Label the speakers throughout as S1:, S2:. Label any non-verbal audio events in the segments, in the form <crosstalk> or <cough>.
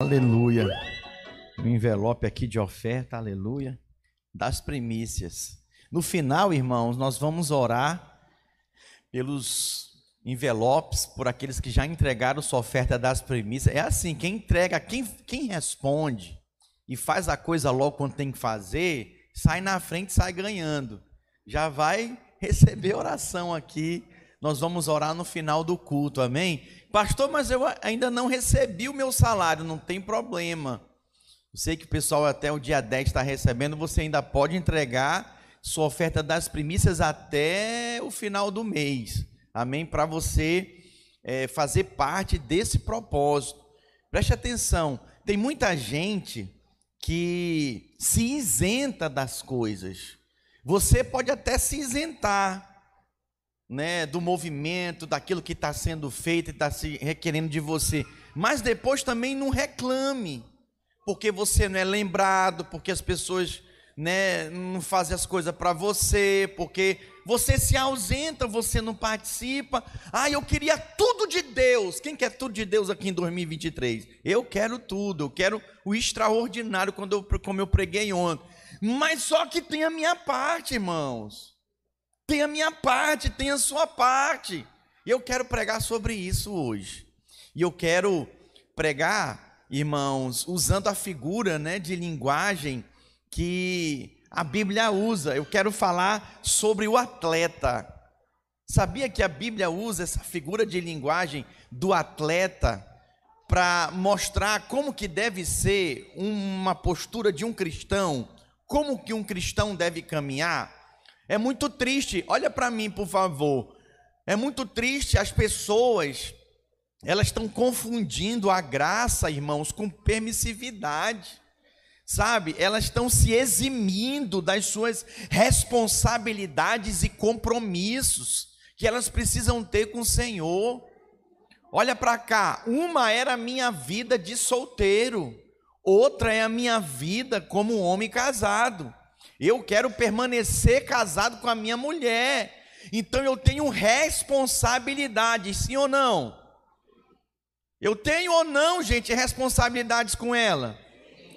S1: Aleluia. O envelope aqui de oferta, aleluia, das primícias. No final, irmãos, nós vamos orar pelos envelopes, por aqueles que já entregaram sua oferta das primícias. É assim, quem entrega, quem, quem responde e faz a coisa logo quando tem que fazer, sai na frente, sai ganhando. Já vai receber oração aqui. Nós vamos orar no final do culto, amém? Pastor, mas eu ainda não recebi o meu salário, não tem problema. Eu sei que o pessoal até o dia 10 está recebendo, você ainda pode entregar sua oferta das primícias até o final do mês. Amém? Para você é, fazer parte desse propósito. Preste atenção, tem muita gente que se isenta das coisas. Você pode até se isentar, né, do movimento, daquilo que está sendo feito e está se requerendo de você. Mas depois também não reclame, porque você não é lembrado, porque as pessoas né, não fazem as coisas para você, porque você se ausenta, você não participa. Ah, eu queria tudo de Deus. Quem quer tudo de Deus aqui em 2023? Eu quero tudo, eu quero o extraordinário, quando eu, como eu preguei ontem. Mas só que tem a minha parte, irmãos. Tem a minha parte, tem a sua parte. E eu quero pregar sobre isso hoje. E eu quero pregar, irmãos, usando a figura né, de linguagem que a Bíblia usa. Eu quero falar sobre o atleta. Sabia que a Bíblia usa essa figura de linguagem do atleta para mostrar como que deve ser uma postura de um cristão, como que um cristão deve caminhar? É muito triste, olha para mim, por favor. É muito triste as pessoas, elas estão confundindo a graça, irmãos, com permissividade. Sabe? Elas estão se eximindo das suas responsabilidades e compromissos que elas precisam ter com o Senhor. Olha para cá, uma era a minha vida de solteiro, outra é a minha vida como homem casado. Eu quero permanecer casado com a minha mulher. Então eu tenho responsabilidades, sim ou não? Eu tenho ou não, gente, responsabilidades com ela?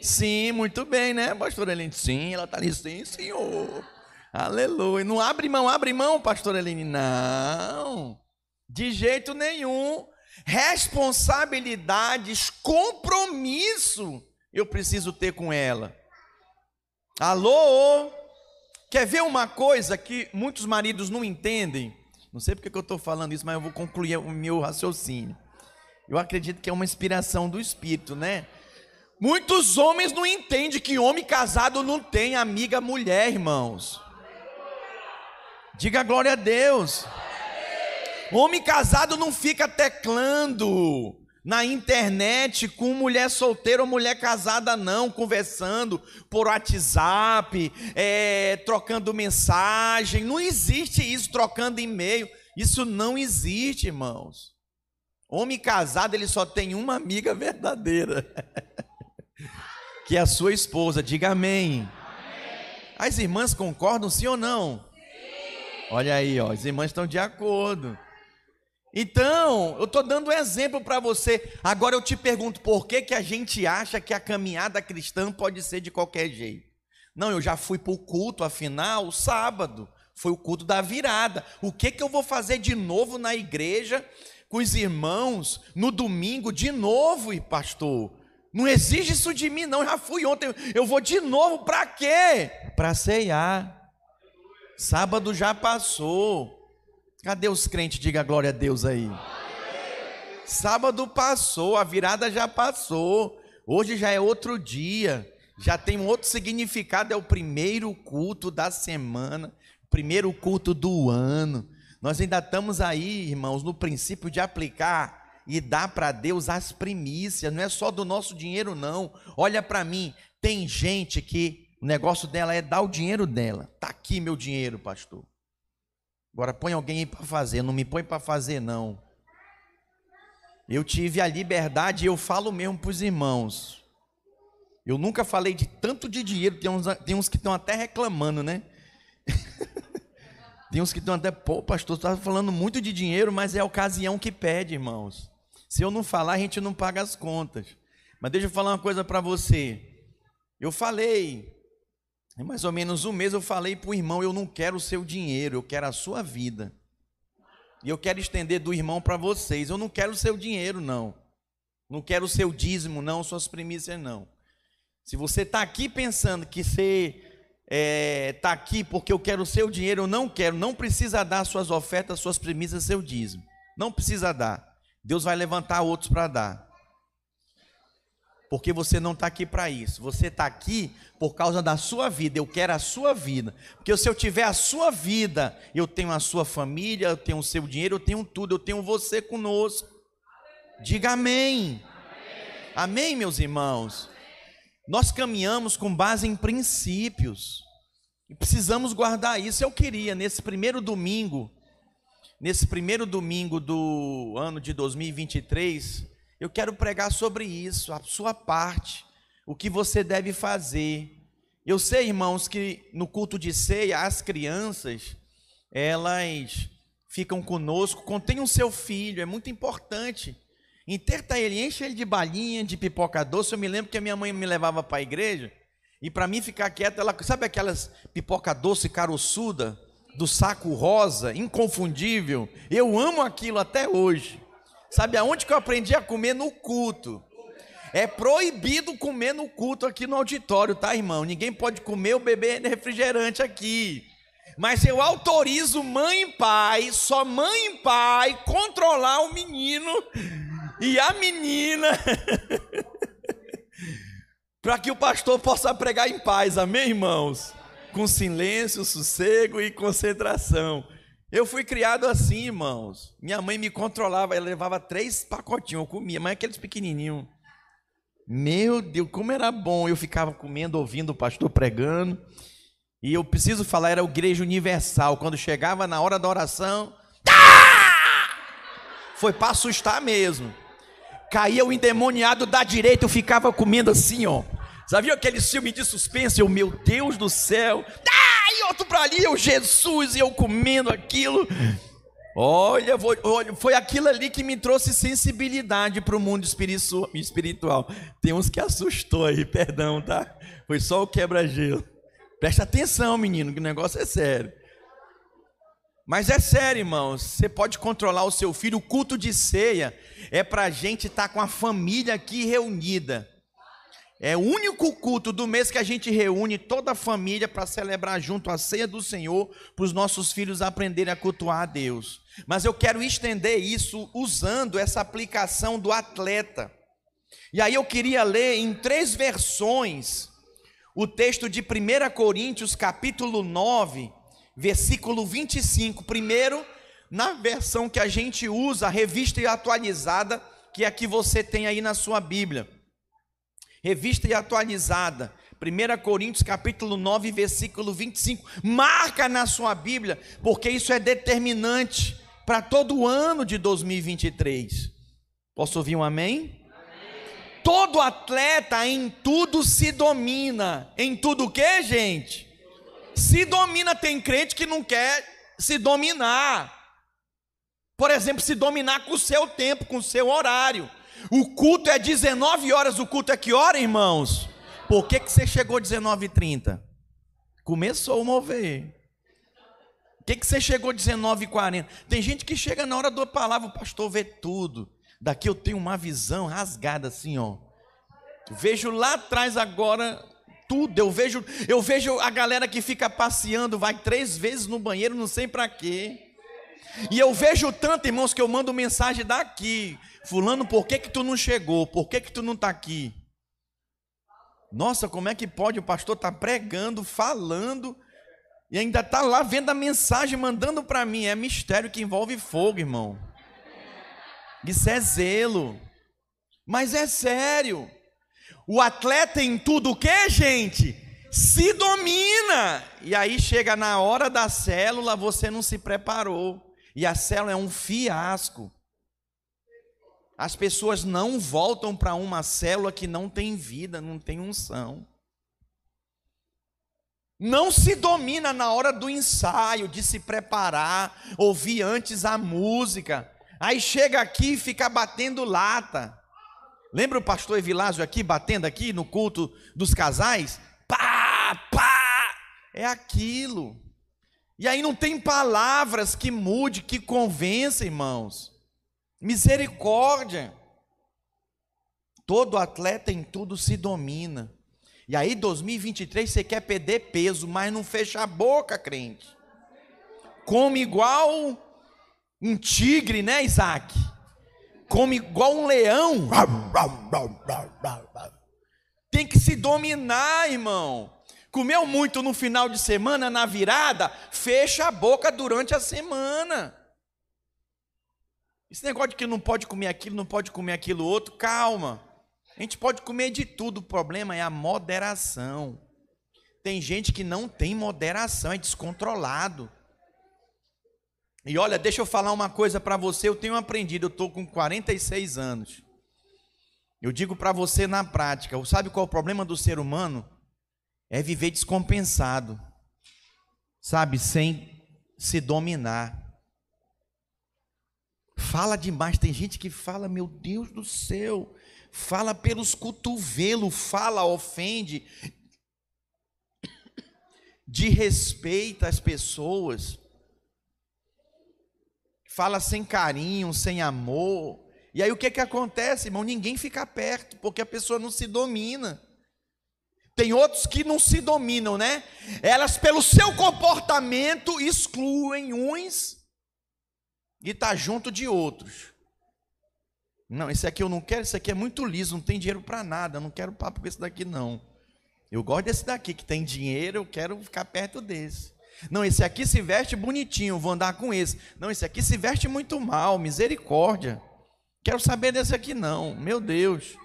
S1: Sim, muito bem, né, pastor Eline? Sim, ela está ali, sim, senhor. Aleluia. Não abre mão, abre mão, pastor Eline. Não, de jeito nenhum. Responsabilidades, compromisso eu preciso ter com ela. Alô? Quer ver uma coisa que muitos maridos não entendem? Não sei porque que eu estou falando isso, mas eu vou concluir o meu raciocínio. Eu acredito que é uma inspiração do Espírito, né? Muitos homens não entendem que homem casado não tem amiga mulher, irmãos. Diga glória a Deus. Homem casado não fica teclando na internet com mulher solteira ou mulher casada, não, conversando por WhatsApp, é, trocando mensagem. Não existe isso, trocando e-mail. Isso não existe, irmãos. Homem casado, ele só tem uma amiga verdadeira, <laughs> que é a sua esposa. Diga amém. amém. As irmãs concordam, sim ou não? Sim. Olha aí, ó, as irmãs estão de acordo. Então, eu estou dando um exemplo para você. Agora eu te pergunto, por que, que a gente acha que a caminhada cristã pode ser de qualquer jeito? Não, eu já fui para o culto, afinal, sábado. Foi o culto da virada. O que, que eu vou fazer de novo na igreja, com os irmãos, no domingo, de novo, pastor? Não exige isso de mim, não. Eu já fui ontem. Eu vou de novo para quê? Para ceiar. Sábado já passou. Cadê os crentes? Diga glória a Deus aí. Sábado passou, a virada já passou. Hoje já é outro dia. Já tem um outro significado, é o primeiro culto da semana, primeiro culto do ano. Nós ainda estamos aí, irmãos, no princípio de aplicar e dar para Deus as primícias, não é só do nosso dinheiro, não. Olha para mim, tem gente que o negócio dela é dar o dinheiro dela. Está aqui meu dinheiro, pastor. Agora põe alguém aí para fazer, não me põe para fazer não. Eu tive a liberdade, eu falo mesmo para os irmãos. Eu nunca falei de tanto de dinheiro, tem uns, tem uns que estão até reclamando, né? <laughs> tem uns que estão até, pô, pastor, está falando muito de dinheiro, mas é a ocasião que pede, irmãos. Se eu não falar, a gente não paga as contas. Mas deixa eu falar uma coisa para você. Eu falei, em mais ou menos um mês eu falei para o irmão: eu não quero o seu dinheiro, eu quero a sua vida. E eu quero estender do irmão para vocês. Eu não quero o seu dinheiro, não. Não quero o seu dízimo, não, suas primícias, não. Se você está aqui pensando que você está é, tá aqui porque eu quero o seu dinheiro, eu não quero, não precisa dar suas ofertas, suas primícias, seu dízimo. Não precisa dar. Deus vai levantar outros para dar porque você não está aqui para isso. Você está aqui por causa da sua vida. Eu quero a sua vida. Porque se eu tiver a sua vida, eu tenho a sua família, eu tenho o seu dinheiro, eu tenho tudo, eu tenho você conosco. Diga amém. Amém, meus irmãos. Nós caminhamos com base em princípios. E precisamos guardar isso. Eu queria, nesse primeiro domingo, nesse primeiro domingo do ano de 2023, eu quero pregar sobre isso, a sua parte, o que você deve fazer. Eu sei, irmãos, que no culto de ceia, as crianças, elas ficam conosco, contém o seu filho, é muito importante. Interta ele, enche ele de balinha, de pipoca doce. Eu me lembro que a minha mãe me levava para a igreja, e para mim ficar quieta, ela, sabe aquelas pipoca doce caroçuda, do saco rosa, inconfundível? Eu amo aquilo até hoje. Sabe aonde que eu aprendi a comer? No culto. É proibido comer no culto aqui no auditório, tá, irmão? Ninguém pode comer ou beber refrigerante aqui. Mas eu autorizo mãe e pai, só mãe e pai, controlar o menino e a menina, <laughs> para que o pastor possa pregar em paz, amém, irmãos? Com silêncio, sossego e concentração. Eu fui criado assim, irmãos. Minha mãe me controlava, ela levava três pacotinhos, eu comia, mas aqueles pequenininhos. Meu Deus, como era bom. Eu ficava comendo, ouvindo o pastor pregando. E eu preciso falar, era a igreja universal. Quando chegava na hora da oração, foi para assustar mesmo. Caía o endemoniado da direita, eu ficava comendo assim, ó. Sabia aquele filme de suspense? Eu, meu Deus do céu. Outro para ali, eu Jesus, e eu comendo aquilo. Olha, olha, foi aquilo ali que me trouxe sensibilidade para o mundo espiritual. Tem uns que assustou aí, <laughs> perdão, tá? Foi só o quebra-gelo. Presta atenção, menino, que o negócio é sério. Mas é sério, irmãos. Você pode controlar o seu filho. O culto de ceia é para a gente estar tá com a família aqui reunida. É o único culto do mês que a gente reúne toda a família para celebrar junto a ceia do Senhor, para os nossos filhos aprenderem a cultuar a Deus. Mas eu quero estender isso usando essa aplicação do atleta. E aí eu queria ler em três versões o texto de 1 Coríntios, capítulo 9, versículo 25. Primeiro, na versão que a gente usa, a revista e atualizada, que é a que você tem aí na sua Bíblia revista e atualizada. 1 Coríntios capítulo 9, versículo 25. Marca na sua Bíblia, porque isso é determinante para todo o ano de 2023. Posso ouvir um amém? amém? Todo atleta em tudo se domina. Em tudo o que, gente? Se domina, tem crente que não quer se dominar. Por exemplo, se dominar com o seu tempo, com o seu horário. O culto é 19 horas, o culto é que hora, irmãos? Por que, que você chegou 19h30? Começou a mover. Por que, que você chegou 19h40? Tem gente que chega na hora da palavra, o pastor vê tudo. Daqui eu tenho uma visão rasgada assim, ó. Vejo lá atrás agora tudo. Eu vejo, eu vejo a galera que fica passeando, vai três vezes no banheiro, não sei para quê. E eu vejo tanto, irmãos, que eu mando mensagem daqui. Fulano, por que que tu não chegou? Por que que tu não está aqui? Nossa, como é que pode? O pastor está pregando, falando, e ainda está lá vendo a mensagem, mandando para mim. É mistério que envolve fogo, irmão. Isso é zelo. Mas é sério. O atleta em tudo o que, gente? Se domina. E aí chega na hora da célula, você não se preparou. E a célula é um fiasco. As pessoas não voltam para uma célula que não tem vida, não tem unção. Não se domina na hora do ensaio, de se preparar, ouvir antes a música. Aí chega aqui e fica batendo lata. Lembra o pastor Evilásio aqui, batendo aqui no culto dos casais? Pá, pá! É aquilo. E aí não tem palavras que mude, que convença, irmãos. Misericórdia. Todo atleta em tudo se domina. E aí, 2023, você quer perder peso, mas não fecha a boca, crente. Come igual um tigre, né, Isaac? Come igual um leão. Tem que se dominar, irmão. Comeu muito no final de semana, na virada, fecha a boca durante a semana. Esse negócio de que não pode comer aquilo, não pode comer aquilo outro, calma. A gente pode comer de tudo, o problema é a moderação. Tem gente que não tem moderação, é descontrolado. E olha, deixa eu falar uma coisa para você, eu tenho aprendido, eu estou com 46 anos. Eu digo para você na prática, sabe qual é o problema do ser humano? É viver descompensado, sabe, sem se dominar. Fala demais, tem gente que fala, meu Deus do céu, fala pelos cotovelos, fala, ofende, de às pessoas fala sem carinho, sem amor. E aí o que, que acontece, irmão? Ninguém fica perto, porque a pessoa não se domina. Tem outros que não se dominam, né? Elas, pelo seu comportamento, excluem uns e tá junto de outros. Não, esse aqui eu não quero, esse aqui é muito liso, não tem dinheiro para nada, eu não quero papo com esse daqui não. Eu gosto desse daqui que tem dinheiro, eu quero ficar perto desse. Não, esse aqui se veste bonitinho, vou andar com esse. Não, esse aqui se veste muito mal, misericórdia. Quero saber desse aqui não, meu Deus.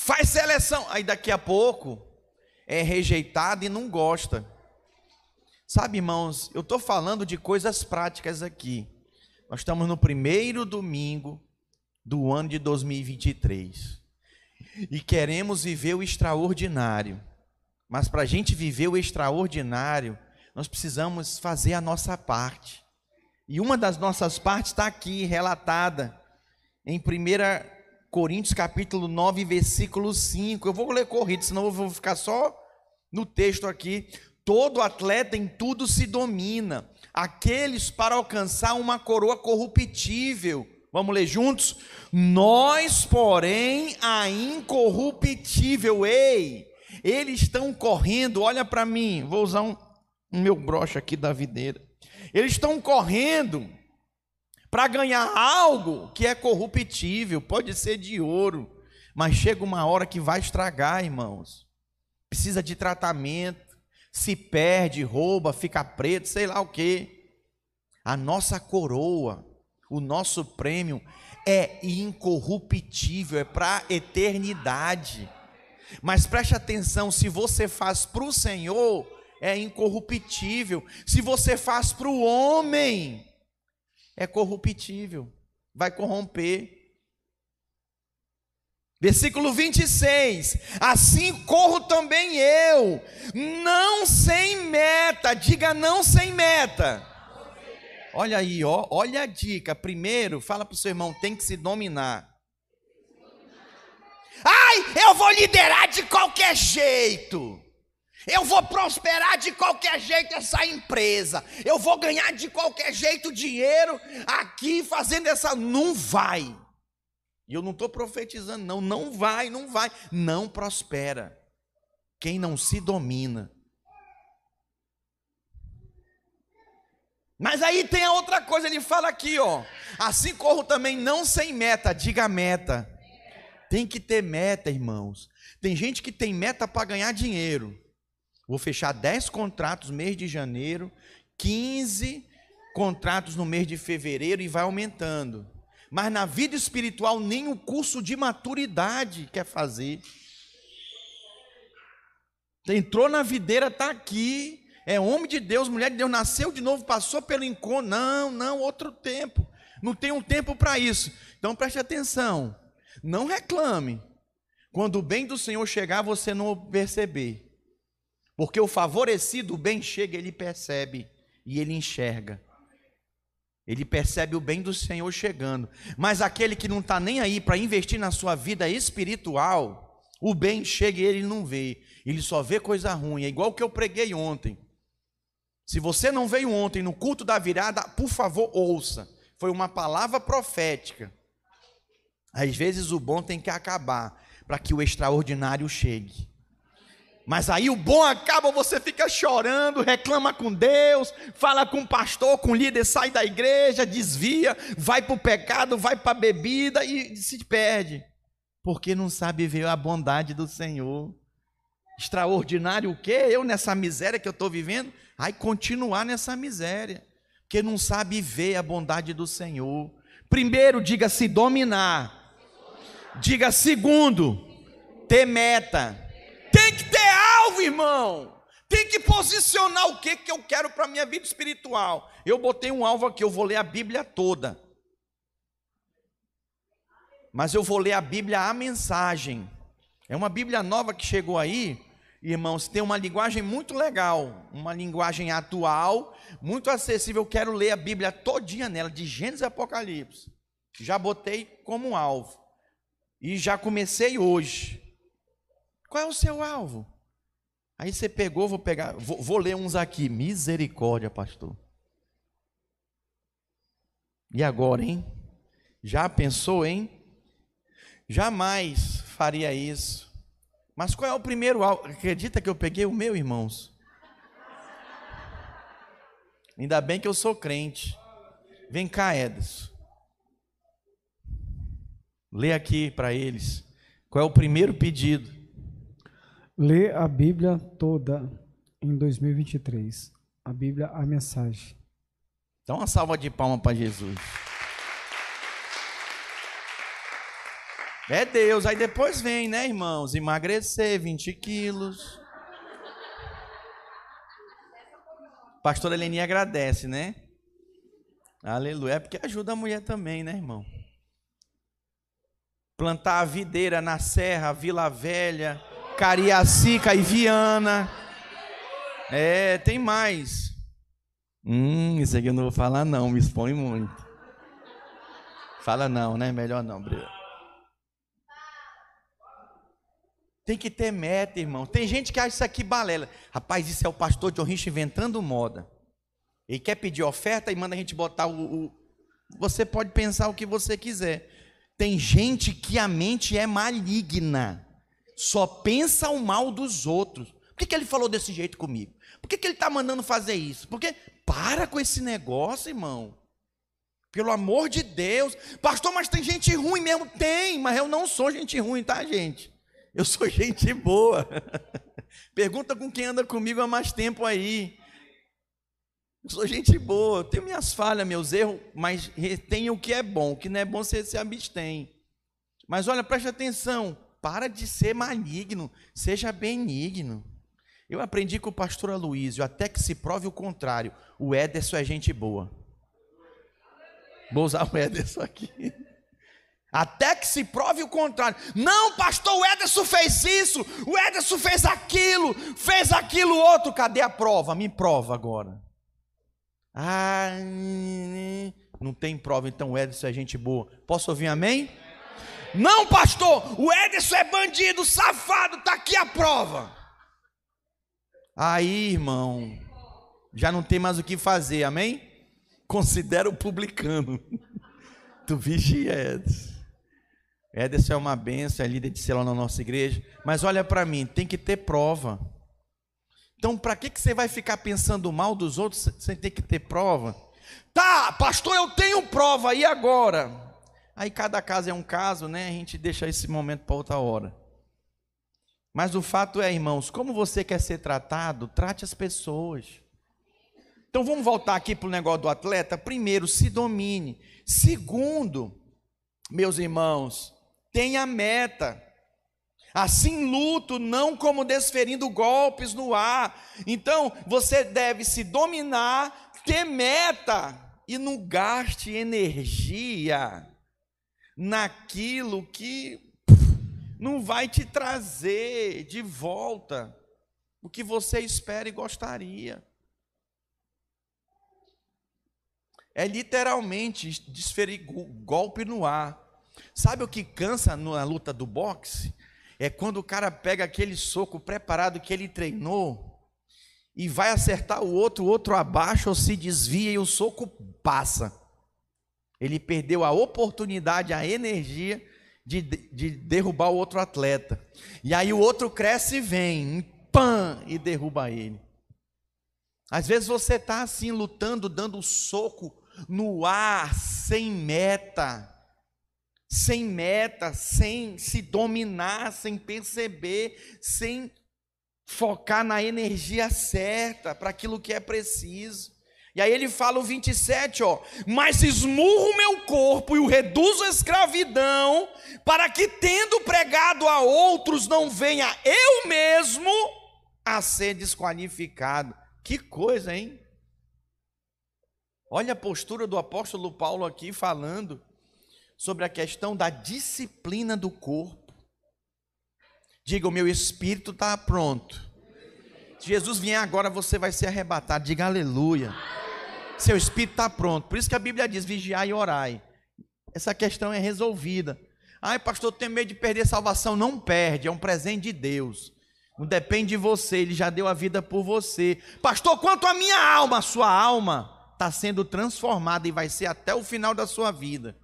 S1: Faz seleção, aí daqui a pouco é rejeitado e não gosta. Sabe, irmãos, eu estou falando de coisas práticas aqui. Nós estamos no primeiro domingo do ano de 2023 e queremos viver o extraordinário. Mas para a gente viver o extraordinário, nós precisamos fazer a nossa parte. E uma das nossas partes está aqui relatada em 1 Coríntios capítulo 9, versículo 5. Eu vou ler corrido, senão eu vou ficar só no texto aqui. Todo atleta em tudo se domina, aqueles para alcançar uma coroa corruptível. Vamos ler juntos? Nós, porém, a incorruptível. Ei, eles estão correndo, olha para mim, vou usar um, meu broche aqui da videira. Eles estão correndo para ganhar algo que é corruptível, pode ser de ouro, mas chega uma hora que vai estragar, irmãos. Precisa de tratamento, se perde, rouba, fica preto, sei lá o que. A nossa coroa, o nosso prêmio é incorruptível, é para eternidade. Mas preste atenção: se você faz para o Senhor, é incorruptível. Se você faz para o homem, é corruptível, vai corromper. Versículo 26: Assim corro também eu, não sem meta, diga não sem meta. Olha aí, ó, olha a dica. Primeiro, fala para o seu irmão, tem que se dominar. Ai, eu vou liderar de qualquer jeito. Eu vou prosperar de qualquer jeito essa empresa. Eu vou ganhar de qualquer jeito dinheiro aqui fazendo essa. Não vai. E eu não estou profetizando, não. Não vai, não vai. Não prospera. Quem não se domina. Mas aí tem a outra coisa, ele fala aqui, ó. Assim corro também, não sem meta, diga meta. Tem que ter meta, irmãos. Tem gente que tem meta para ganhar dinheiro. Vou fechar 10 contratos no mês de janeiro, 15 contratos no mês de fevereiro e vai aumentando. Mas na vida espiritual, nem o curso de maturidade quer fazer. Entrou na videira, está aqui. É homem de Deus, mulher de Deus, nasceu de novo, passou pelo encontro. Não, não, outro tempo. Não tem um tempo para isso. Então preste atenção. Não reclame. Quando o bem do Senhor chegar, você não perceber. Porque o favorecido, o bem chega, ele percebe e ele enxerga. Ele percebe o bem do Senhor chegando. Mas aquele que não está nem aí para investir na sua vida espiritual, o bem chega e ele não vê. Ele só vê coisa ruim. É igual que eu preguei ontem. Se você não veio ontem no culto da virada, por favor, ouça. Foi uma palavra profética. Às vezes o bom tem que acabar para que o extraordinário chegue. Mas aí o bom acaba, você fica chorando, reclama com Deus, fala com o pastor, com o líder, sai da igreja, desvia, vai para o pecado, vai para a bebida e se perde. Porque não sabe ver a bondade do Senhor. Extraordinário o quê? Eu nessa miséria que eu estou vivendo? Aí continuar nessa miséria. Porque não sabe ver a bondade do Senhor. Primeiro, diga se dominar. Diga segundo, ter meta. Irmão. Tem que posicionar o que, que eu quero para a minha vida espiritual. Eu botei um alvo aqui, eu vou ler a Bíblia toda. Mas eu vou ler a Bíblia, a mensagem. É uma Bíblia nova que chegou aí, irmãos, tem uma linguagem muito legal, uma linguagem atual, muito acessível. Eu quero ler a Bíblia todinha nela, de Gênesis e Apocalipse. Já botei como alvo. E já comecei hoje. Qual é o seu alvo? Aí você pegou, vou pegar, vou, vou ler uns aqui. Misericórdia, pastor. E agora, hein? Já pensou, hein? Jamais faria isso. Mas qual é o primeiro alvo? Acredita que eu peguei o meu, irmãos? Ainda bem que eu sou crente. Vem cá, Edson. Lê aqui para eles. Qual é o primeiro pedido?
S2: Lê a Bíblia toda em 2023. A Bíblia, a mensagem.
S1: Então, uma salva de palmas para Jesus. É Deus. Aí depois vem, né, irmãos? Emagrecer 20 quilos. Pastora Eleni agradece, né? Aleluia. É porque ajuda a mulher também, né, irmão? Plantar a videira na serra, Vila Velha Cariacica e Viana. É, tem mais. Hum, isso aqui eu não vou falar não, me expõe muito. Fala não, né? Melhor não, Breno. Tem que ter meta, irmão. Tem gente que acha isso aqui balela. Rapaz, isso é o pastor John Rich inventando moda. Ele quer pedir oferta e manda a gente botar o, o... Você pode pensar o que você quiser. Tem gente que a mente é maligna só pensa o mal dos outros. Por que, que ele falou desse jeito comigo? Por que, que ele está mandando fazer isso? Porque para com esse negócio, irmão. Pelo amor de Deus. Pastor, mas tem gente ruim mesmo? Tem, mas eu não sou gente ruim, tá, gente? Eu sou <laughs> gente boa. <laughs> Pergunta com quem anda comigo há mais tempo aí. Eu sou gente boa, tenho minhas falhas, meus erros, mas retenho o que é bom. O que não é bom, você se abstém. Mas olha, preste atenção para de ser maligno, seja benigno. Eu aprendi com o pastor Aloysio, até que se prove o contrário, o Ederson é gente boa. Vou usar o Ederson aqui. Até que se prove o contrário. Não, pastor, o Ederson fez isso, o Ederson fez aquilo, fez aquilo outro. Cadê a prova? Me prova agora. Ah, não tem prova, então o Ederson é gente boa. Posso ouvir amém? Não, pastor, o Ederson é bandido, safado, está aqui a prova. Aí, irmão, já não tem mais o que fazer, amém? Considera o publicano. <laughs> tu vigia, Ederson. Ederson é uma benção, é líder de célula na nossa igreja. Mas olha para mim, tem que ter prova. Então, para que, que você vai ficar pensando mal dos outros sem ter que ter prova? Tá, pastor, eu tenho prova, e agora? Aí cada caso é um caso, né? A gente deixa esse momento para outra hora. Mas o fato é, irmãos, como você quer ser tratado, trate as pessoas. Então vamos voltar aqui para o negócio do atleta. Primeiro, se domine. Segundo, meus irmãos, tenha meta. Assim luto, não como desferindo golpes no ar. Então, você deve se dominar, ter meta e não gaste energia naquilo que não vai te trazer de volta o que você espera e gostaria. é literalmente desferir golpe no ar. Sabe o que cansa na luta do boxe? É quando o cara pega aquele soco preparado que ele treinou e vai acertar o outro, o outro abaixa ou se desvia e o soco passa. Ele perdeu a oportunidade, a energia de, de derrubar o outro atleta. E aí o outro cresce e vem, pã, e derruba ele. Às vezes você está assim lutando, dando soco no ar, sem meta, sem meta, sem se dominar, sem perceber, sem focar na energia certa para aquilo que é preciso. E aí ele fala o 27, ó, mas esmurro o meu corpo e o reduzo à escravidão, para que tendo pregado a outros não venha eu mesmo a ser desqualificado. Que coisa, hein? Olha a postura do apóstolo Paulo aqui falando sobre a questão da disciplina do corpo. Diga, o meu espírito está pronto. Se Jesus vier agora, você vai ser arrebatado. Diga aleluia. Seu espírito está pronto. Por isso que a Bíblia diz: vigiai e orai. Essa questão é resolvida. Ai, pastor, tenho medo de perder salvação. Não perde, é um presente de Deus. Não depende de você, ele já deu a vida por você. Pastor, quanto a minha alma, a sua alma está sendo transformada e vai ser até o final da sua vida.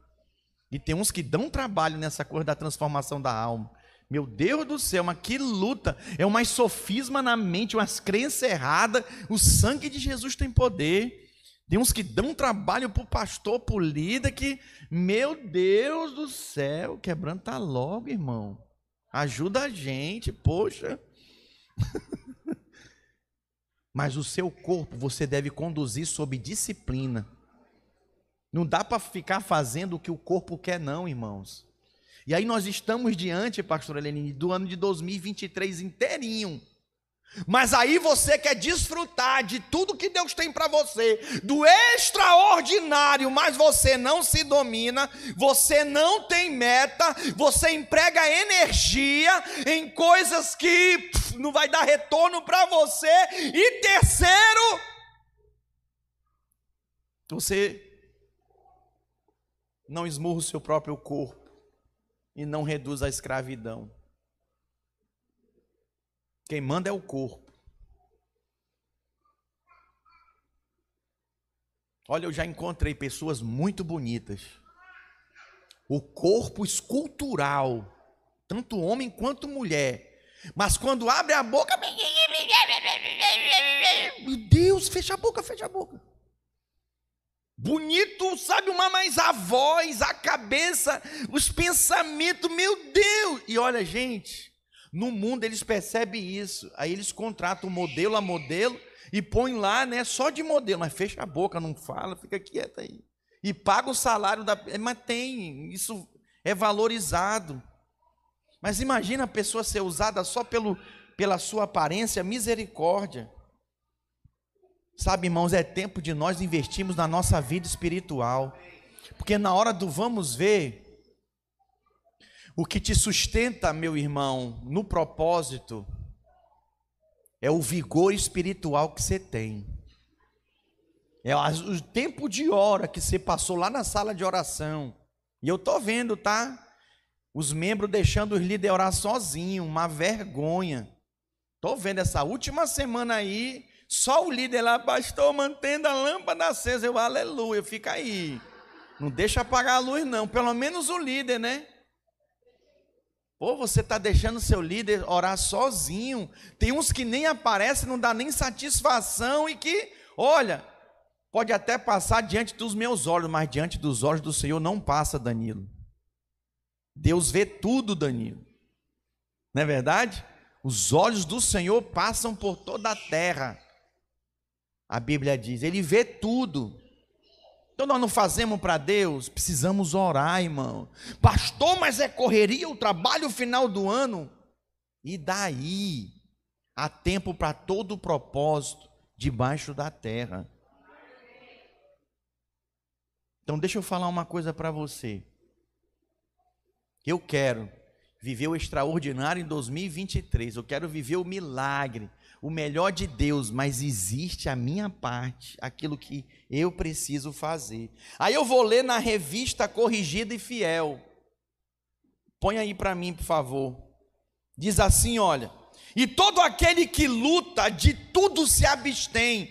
S1: E tem uns que dão trabalho nessa coisa da transformação da alma. Meu Deus do céu, mas que luta! É uma sofisma na mente, umas crenças erradas. O sangue de Jesus tem poder. Tem uns que dão trabalho para o pastor, para o líder, que, meu Deus do céu, quebranta logo, irmão. Ajuda a gente, poxa. <laughs> Mas o seu corpo você deve conduzir sob disciplina. Não dá para ficar fazendo o que o corpo quer, não, irmãos. E aí nós estamos diante, pastor Helene, do ano de 2023 inteirinho. Mas aí você quer desfrutar de tudo que Deus tem para você, do extraordinário, mas você não se domina, você não tem meta, você emprega energia em coisas que pff, não vai dar retorno para você. E terceiro, você não esmurra o seu próprio corpo e não reduz a escravidão. Quem manda é o corpo. Olha, eu já encontrei pessoas muito bonitas. O corpo escultural, tanto homem quanto mulher. Mas quando abre a boca, meu Deus, fecha a boca, fecha a boca. Bonito, sabe uma mais a voz, a cabeça, os pensamentos, meu Deus. E olha, gente, no mundo eles percebem isso. Aí eles contratam modelo a modelo e põem lá, né, só de modelo, mas fecha a boca, não fala, fica quieto aí. E paga o salário da, é, mas tem, isso é valorizado. Mas imagina a pessoa ser usada só pelo, pela sua aparência, misericórdia. Sabe, irmãos, é tempo de nós investirmos na nossa vida espiritual. Porque na hora do vamos ver, o que te sustenta, meu irmão, no propósito, é o vigor espiritual que você tem. É o tempo de hora que você passou lá na sala de oração. E eu tô vendo, tá? Os membros deixando os líderes orar sozinhos, uma vergonha. Tô vendo essa última semana aí, só o líder lá, pastor, mantendo a lâmpada acesa. Eu, aleluia, fica aí. Não deixa apagar a luz, não. Pelo menos o líder, né? Ou você está deixando seu líder orar sozinho. Tem uns que nem aparecem, não dá nem satisfação e que, olha, pode até passar diante dos meus olhos, mas diante dos olhos do Senhor não passa, Danilo. Deus vê tudo, Danilo. Não é verdade? Os olhos do Senhor passam por toda a terra. A Bíblia diz, ele vê tudo. Então nós não fazemos para Deus, precisamos orar, irmão. Pastor, mas é correria o trabalho final do ano. E daí? Há tempo para todo o propósito debaixo da terra. Então deixa eu falar uma coisa para você. Eu quero viver o extraordinário em 2023. Eu quero viver o milagre, o melhor de Deus, mas existe a minha parte, aquilo que eu preciso fazer. Aí eu vou ler na revista Corrigida e Fiel. Põe aí para mim, por favor. Diz assim, olha: "E todo aquele que luta de tudo se abstém".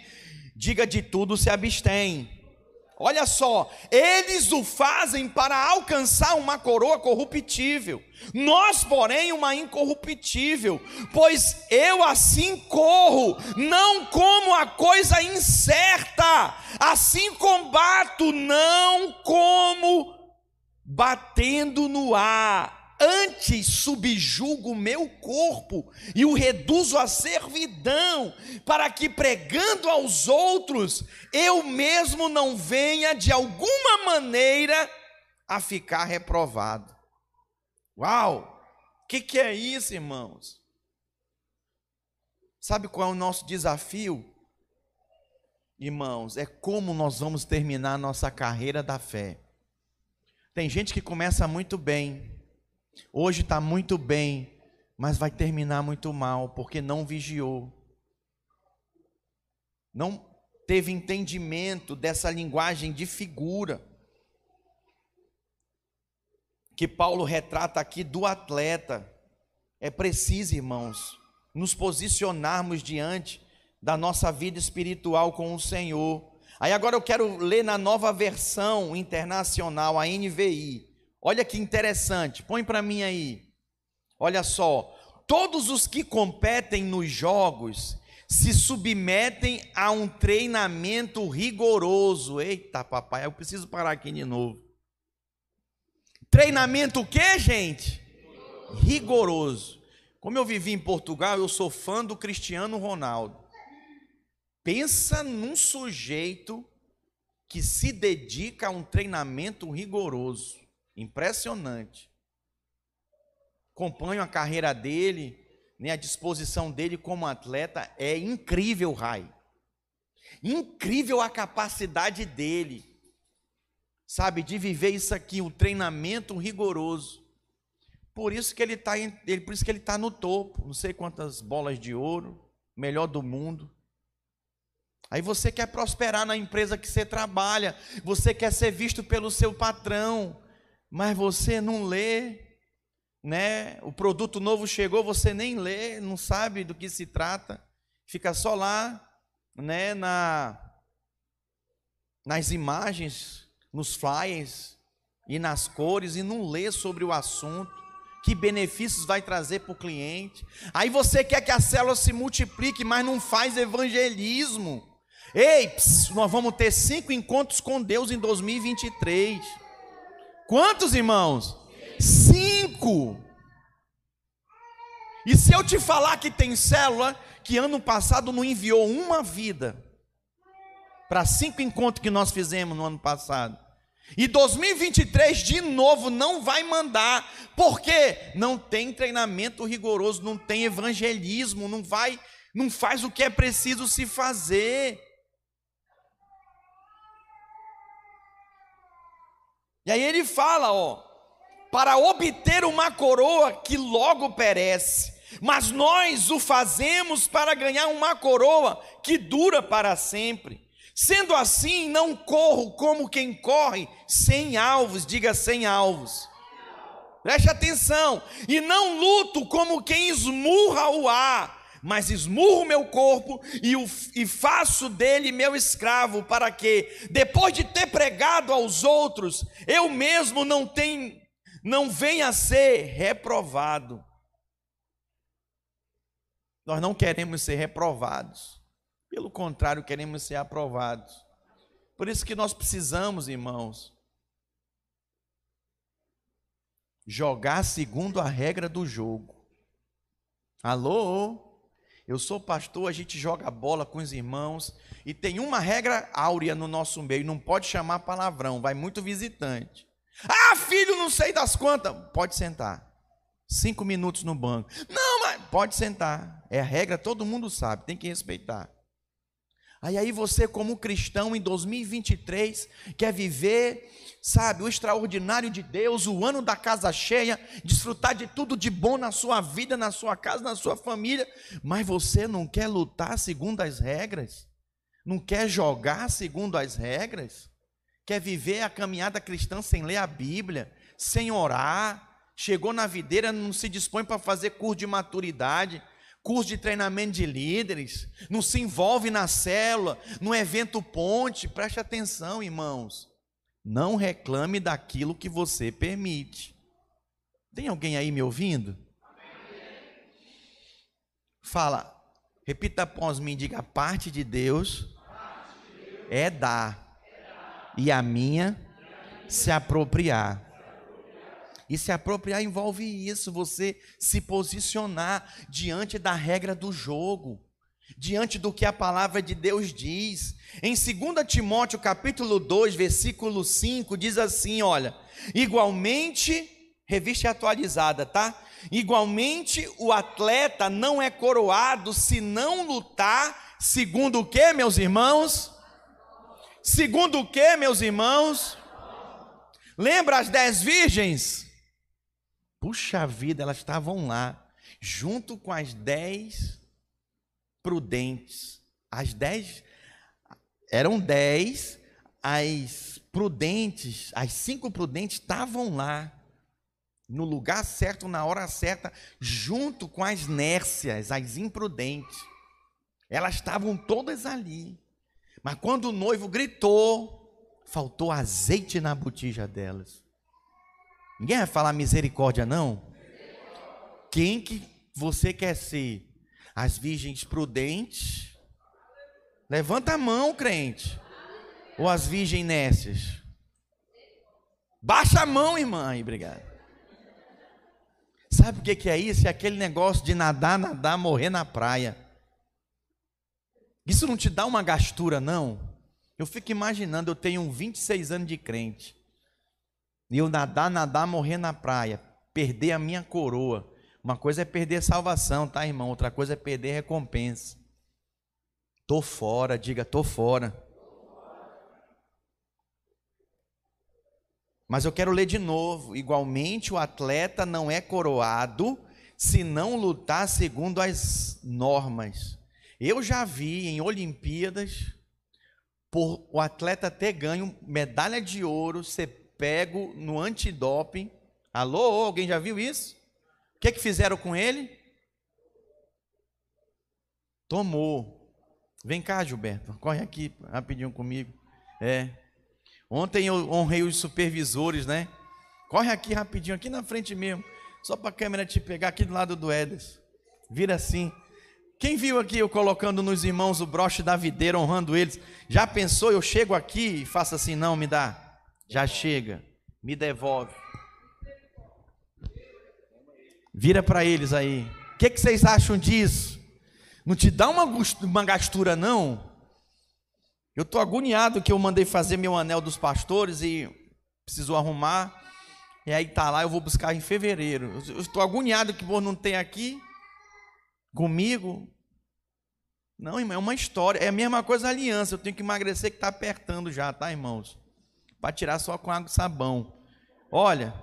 S1: Diga de tudo se abstém. Olha só, eles o fazem para alcançar uma coroa corruptível, nós, porém, uma incorruptível, pois eu assim corro, não como a coisa incerta, assim combato, não como batendo no ar antes subjugo o meu corpo e o reduzo à servidão, para que pregando aos outros, eu mesmo não venha de alguma maneira a ficar reprovado. Uau! O que, que é isso, irmãos? Sabe qual é o nosso desafio? Irmãos, é como nós vamos terminar a nossa carreira da fé. Tem gente que começa muito bem, Hoje está muito bem, mas vai terminar muito mal, porque não vigiou. Não teve entendimento dessa linguagem de figura que Paulo retrata aqui do atleta. É preciso, irmãos, nos posicionarmos diante da nossa vida espiritual com o Senhor. Aí agora eu quero ler na nova versão internacional, a NVI. Olha que interessante, põe para mim aí. Olha só, todos os que competem nos jogos se submetem a um treinamento rigoroso. Eita, papai, eu preciso parar aqui de novo. Treinamento o que, gente? Rigoroso. Como eu vivi em Portugal, eu sou fã do Cristiano Ronaldo. Pensa num sujeito que se dedica a um treinamento rigoroso. Impressionante. Acompanho a carreira dele, né, a disposição dele como atleta é incrível, Rai. Incrível a capacidade dele, sabe, de viver isso aqui, o um treinamento rigoroso. Por isso que ele está, por isso que ele está no topo. Não sei quantas bolas de ouro, melhor do mundo. Aí você quer prosperar na empresa que você trabalha, você quer ser visto pelo seu patrão, mas você não lê, né? O produto novo chegou, você nem lê, não sabe do que se trata, fica só lá, né? Na nas imagens, nos flyers e nas cores e não lê sobre o assunto. Que benefícios vai trazer para o cliente? Aí você quer que a célula se multiplique, mas não faz evangelismo. Ei, ps, nós vamos ter cinco encontros com Deus em 2023. Quantos irmãos? Cinco. E se eu te falar que tem célula que ano passado não enviou uma vida para cinco encontros que nós fizemos no ano passado. E 2023 de novo não vai mandar, porque não tem treinamento rigoroso, não tem evangelismo, não vai, não faz o que é preciso se fazer. E aí ele fala, ó, para obter uma coroa que logo perece, mas nós o fazemos para ganhar uma coroa que dura para sempre. Sendo assim, não corro como quem corre sem alvos, diga sem alvos. Preste atenção, e não luto como quem esmurra o ar, mas esmurro meu corpo e, o, e faço dele meu escravo, para que, depois de ter pregado aos outros, eu mesmo não, não venha a ser reprovado. Nós não queremos ser reprovados, pelo contrário, queremos ser aprovados. Por isso que nós precisamos, irmãos, jogar segundo a regra do jogo. Alô? Eu sou pastor, a gente joga bola com os irmãos e tem uma regra áurea no nosso meio: não pode chamar palavrão, vai muito visitante. Ah, filho, não sei das quantas. Pode sentar. Cinco minutos no banco. Não, mas pode sentar. É a regra, todo mundo sabe, tem que respeitar. Aí aí você como cristão em 2023 quer viver, sabe, o extraordinário de Deus, o ano da casa cheia, desfrutar de tudo de bom na sua vida, na sua casa, na sua família, mas você não quer lutar segundo as regras? Não quer jogar segundo as regras? Quer viver a caminhada cristã sem ler a Bíblia, sem orar? Chegou na videira, não se dispõe para fazer curso de maturidade, curso de treinamento de líderes, não se envolve na célula, no evento ponte, preste atenção, irmãos. Não reclame daquilo que você permite. Tem alguém aí me ouvindo? Fala, repita após mim, diga: a parte de Deus é dar, e a minha se apropriar. E se apropriar envolve isso, você se posicionar diante da regra do jogo, diante do que a palavra de Deus diz. Em 2 Timóteo capítulo 2, versículo 5, diz assim, olha: "Igualmente, revista atualizada, tá? Igualmente o atleta não é coroado se não lutar segundo o que, meus irmãos? Segundo o que, meus irmãos? Lembra as dez virgens? Puxa vida, elas estavam lá, junto com as dez prudentes. As dez, eram dez, as prudentes, as cinco prudentes estavam lá, no lugar certo, na hora certa, junto com as nércias, as imprudentes. Elas estavam todas ali. Mas quando o noivo gritou, faltou azeite na botija delas. Ninguém vai falar misericórdia, não? Quem que você quer ser? As virgens prudentes? Levanta a mão, crente. Ou as virgens nécias? Baixa a mão, irmã. Aí, obrigado. Sabe o que é isso? É aquele negócio de nadar, nadar, morrer na praia. Isso não te dá uma gastura, não? Eu fico imaginando, eu tenho 26 anos de crente. E eu nadar, nadar, morrer na praia, perder a minha coroa. Uma coisa é perder salvação, tá, irmão? Outra coisa é perder recompensa. Tô fora, diga, tô fora. Mas eu quero ler de novo. Igualmente, o atleta não é coroado se não lutar segundo as normas. Eu já vi em Olimpíadas, por o atleta ter ganho medalha de ouro, ser pego no antidoping. Alô, alguém já viu isso? O que, que fizeram com ele? Tomou. Vem cá, Gilberto, corre aqui rapidinho comigo. É. Ontem eu honrei os supervisores, né? Corre aqui rapidinho, aqui na frente mesmo. Só para a câmera te pegar aqui do lado do Edes. Vira assim. Quem viu aqui eu colocando nos irmãos o broche da videira, honrando eles? Já pensou, eu chego aqui e faço assim, não, me dá. Já chega, me devolve. Vira para eles aí. O que, que, vocês acham disso? Não te dá uma, uma gastura, não? Eu estou agoniado que eu mandei fazer meu anel dos pastores e precisou arrumar. E aí tá lá, eu vou buscar em fevereiro. Eu estou agoniado que o não tem aqui comigo. Não, irmão, é uma história. É a mesma coisa aliança. Eu tenho que emagrecer que está apertando já, tá, irmãos? Para tirar só com água e sabão. Olha,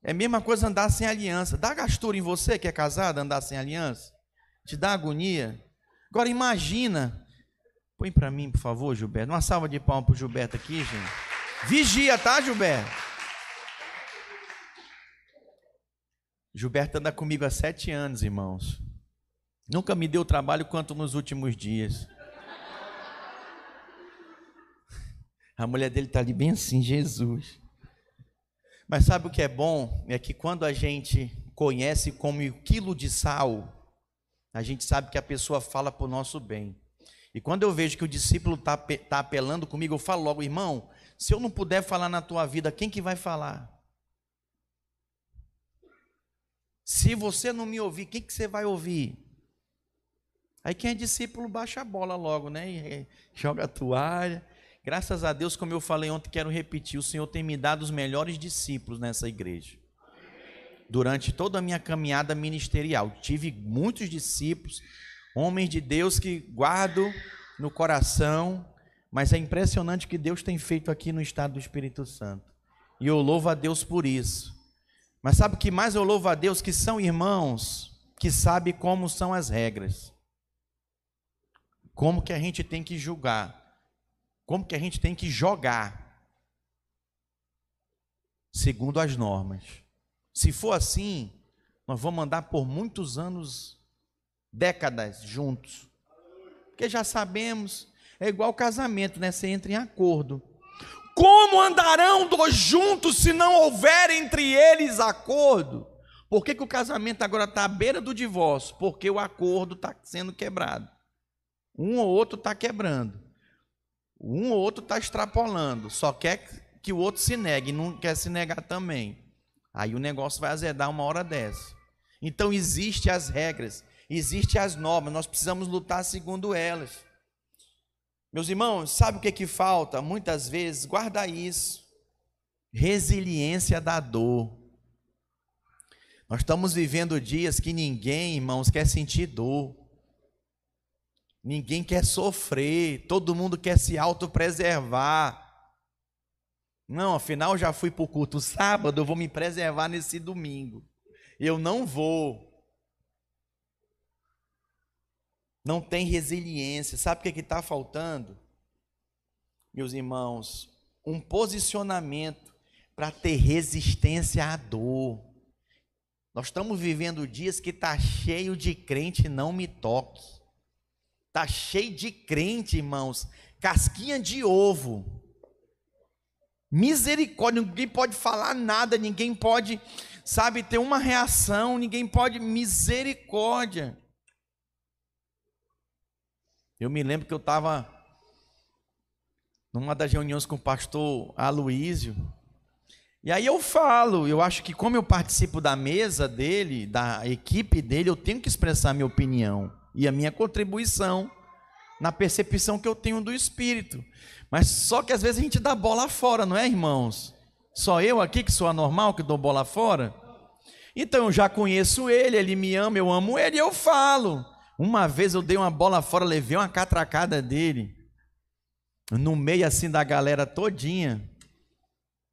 S1: é a mesma coisa andar sem aliança. Dá gastura em você que é casado andar sem aliança? Te dá agonia? Agora imagina. Põe para mim, por favor, Gilberto. Uma salva de palmas para o Gilberto aqui, gente. Vigia, tá, Gilberto? Gilberto anda comigo há sete anos, irmãos. Nunca me deu trabalho quanto nos últimos dias. A mulher dele está ali bem assim, Jesus. Mas sabe o que é bom? É que quando a gente conhece como o quilo de sal, a gente sabe que a pessoa fala para o nosso bem. E quando eu vejo que o discípulo está tá apelando comigo, eu falo logo, irmão, se eu não puder falar na tua vida, quem que vai falar? Se você não me ouvir, quem que você vai ouvir? Aí quem é discípulo baixa a bola logo, né? E joga a toalha. Graças a Deus, como eu falei ontem, quero repetir: o Senhor tem me dado os melhores discípulos nessa igreja. Durante toda a minha caminhada ministerial, tive muitos discípulos, homens de Deus que guardo no coração, mas é impressionante o que Deus tem feito aqui no estado do Espírito Santo. E eu louvo a Deus por isso. Mas sabe o que mais eu louvo a Deus? Que são irmãos que sabem como são as regras. Como que a gente tem que julgar. Como que a gente tem que jogar. Segundo as normas. Se for assim, nós vamos andar por muitos anos, décadas juntos. Porque já sabemos, é igual casamento, né? Você entra em acordo. Como andarão dois juntos se não houver entre eles acordo? Por que, que o casamento agora está à beira do divórcio? Porque o acordo está sendo quebrado. Um ou outro está quebrando. Um ou outro está extrapolando. Só quer que o outro se negue, não quer se negar também. Aí o negócio vai azedar uma hora dessa. Então existem as regras, existem as normas, nós precisamos lutar segundo elas. Meus irmãos, sabe o que que falta? Muitas vezes, guarda isso. Resiliência da dor. Nós estamos vivendo dias que ninguém, irmãos, quer sentir dor. Ninguém quer sofrer, todo mundo quer se autopreservar. Não, afinal já fui para o culto sábado, eu vou me preservar nesse domingo. Eu não vou. Não tem resiliência. Sabe o que está faltando? Meus irmãos, um posicionamento para ter resistência à dor. Nós estamos vivendo dias que está cheio de crente, não me toque. Está cheio de crente, irmãos, casquinha de ovo. Misericórdia, ninguém pode falar nada, ninguém pode, sabe, ter uma reação, ninguém pode. Misericórdia. Eu me lembro que eu estava numa das reuniões com o pastor Aloísio, e aí eu falo, eu acho que como eu participo da mesa dele, da equipe dele, eu tenho que expressar minha opinião e a minha contribuição na percepção que eu tenho do Espírito. Mas só que às vezes a gente dá bola fora, não é, irmãos? Só eu aqui que sou anormal, que dou bola fora? Então eu já conheço ele, ele me ama, eu amo ele, eu falo. Uma vez eu dei uma bola fora, levei uma catracada dele, no meio assim da galera todinha,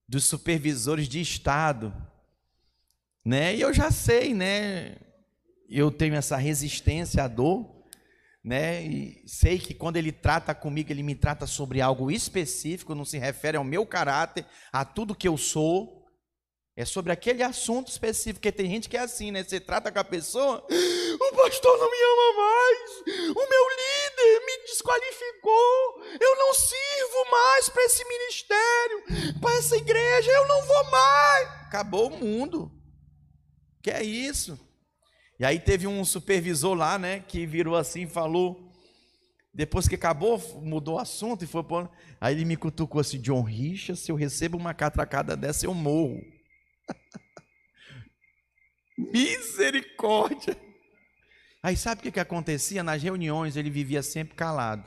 S1: dos supervisores de Estado, né? E eu já sei, né? Eu tenho essa resistência à dor, né? E sei que quando ele trata comigo, ele me trata sobre algo específico, não se refere ao meu caráter, a tudo que eu sou. É sobre aquele assunto específico, porque tem gente que é assim, né? Você trata com a pessoa, o pastor não me ama mais, o meu líder me desqualificou, eu não sirvo mais para esse ministério, para essa igreja, eu não vou mais. Acabou o mundo. Que é isso? E aí teve um supervisor lá, né, que virou assim e falou, depois que acabou, mudou o assunto e foi por... Aí ele me cutucou assim, John Richa, se eu recebo uma catracada dessa, eu morro. <laughs> Misericórdia! Aí sabe o que, que acontecia? Nas reuniões ele vivia sempre calado.